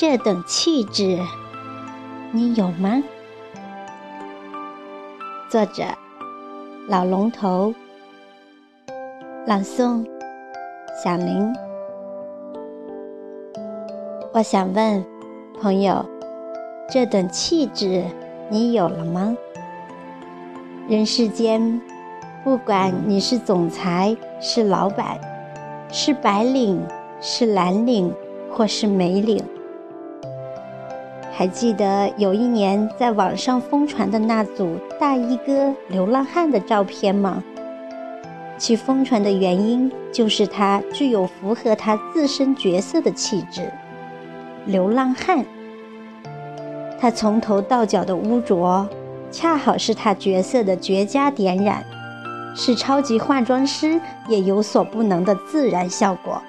这等气质，你有吗？作者：老龙头，朗诵：小林。我想问朋友，这等气质你有了吗？人世间，不管你是总裁，是老板，是白领，是蓝领，或是美领。还记得有一年在网上疯传的那组大衣哥流浪汉的照片吗？其疯传的原因就是他具有符合他自身角色的气质——流浪汉。他从头到脚的污浊，恰好是他角色的绝佳点染，是超级化妆师也有所不能的自然效果。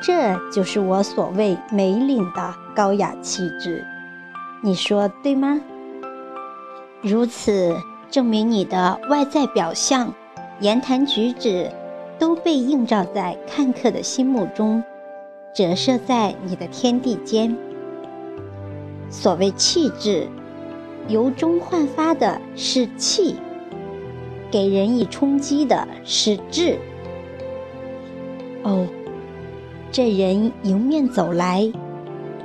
这就是我所谓美领的高雅气质。你说对吗？如此证明你的外在表象、言谈举止都被映照在看客的心目中，折射在你的天地间。所谓气质，由衷焕发的是气，给人以冲击的是质。哦，这人迎面走来，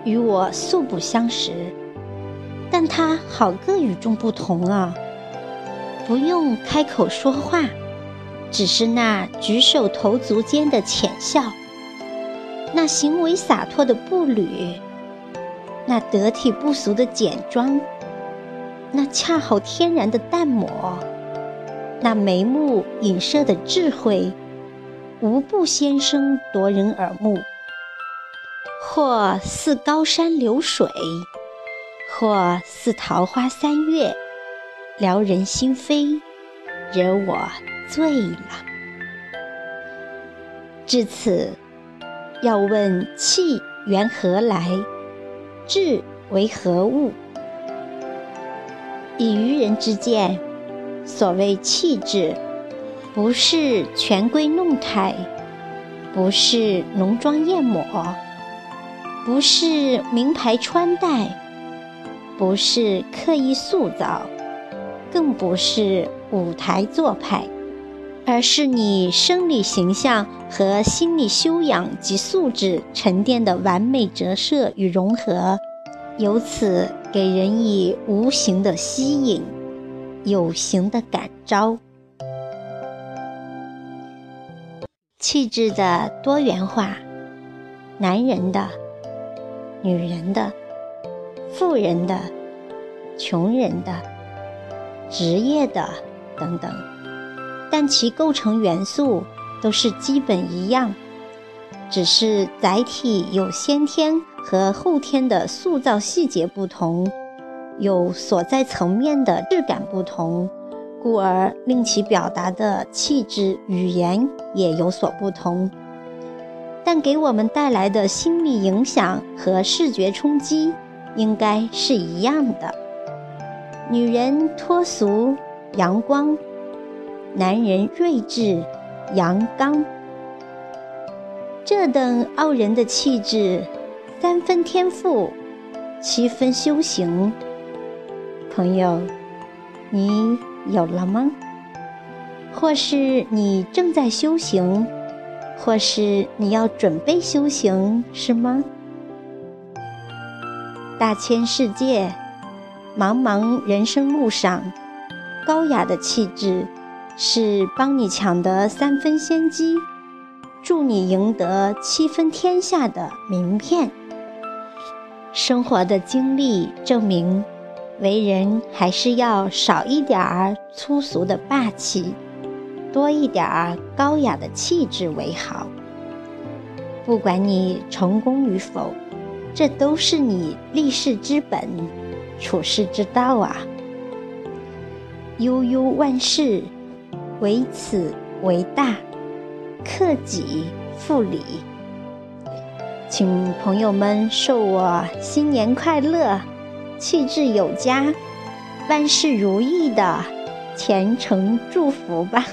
与我素不相识。但他好个与众不同啊！不用开口说话，只是那举手投足间的浅笑，那行为洒脱的步履，那得体不俗的简装，那恰好天然的淡抹，那眉目隐射的智慧，无不先生夺人耳目，或似高山流水。或似桃花三月，撩人心扉，惹我醉了。至此，要问气缘何来，志为何物？以愚人之见，所谓气质，不是权贵弄态，不是浓妆艳抹，不是名牌穿戴。不是刻意塑造，更不是舞台做派，而是你生理形象和心理修养及素质沉淀的完美折射与融合，由此给人以无形的吸引，有形的感召。气质的多元化，男人的，女人的。富人的、穷人的、职业的等等，但其构成元素都是基本一样，只是载体有先天和后天的塑造细节不同，有所在层面的质感不同，故而令其表达的气质语言也有所不同，但给我们带来的心理影响和视觉冲击。应该是一样的。女人脱俗阳光，男人睿智阳刚。这等傲人的气质，三分天赋，七分修行。朋友，你有了吗？或是你正在修行，或是你要准备修行，是吗？大千世界，茫茫人生路上，高雅的气质是帮你抢得三分先机，助你赢得七分天下的名片。生活的经历证明，为人还是要少一点儿粗俗的霸气，多一点儿高雅的气质为好。不管你成功与否。这都是你立世之本，处世之道啊！悠悠万事，唯此为大，克己复礼。请朋友们受我新年快乐，气质有加，万事如意的虔诚祝福吧。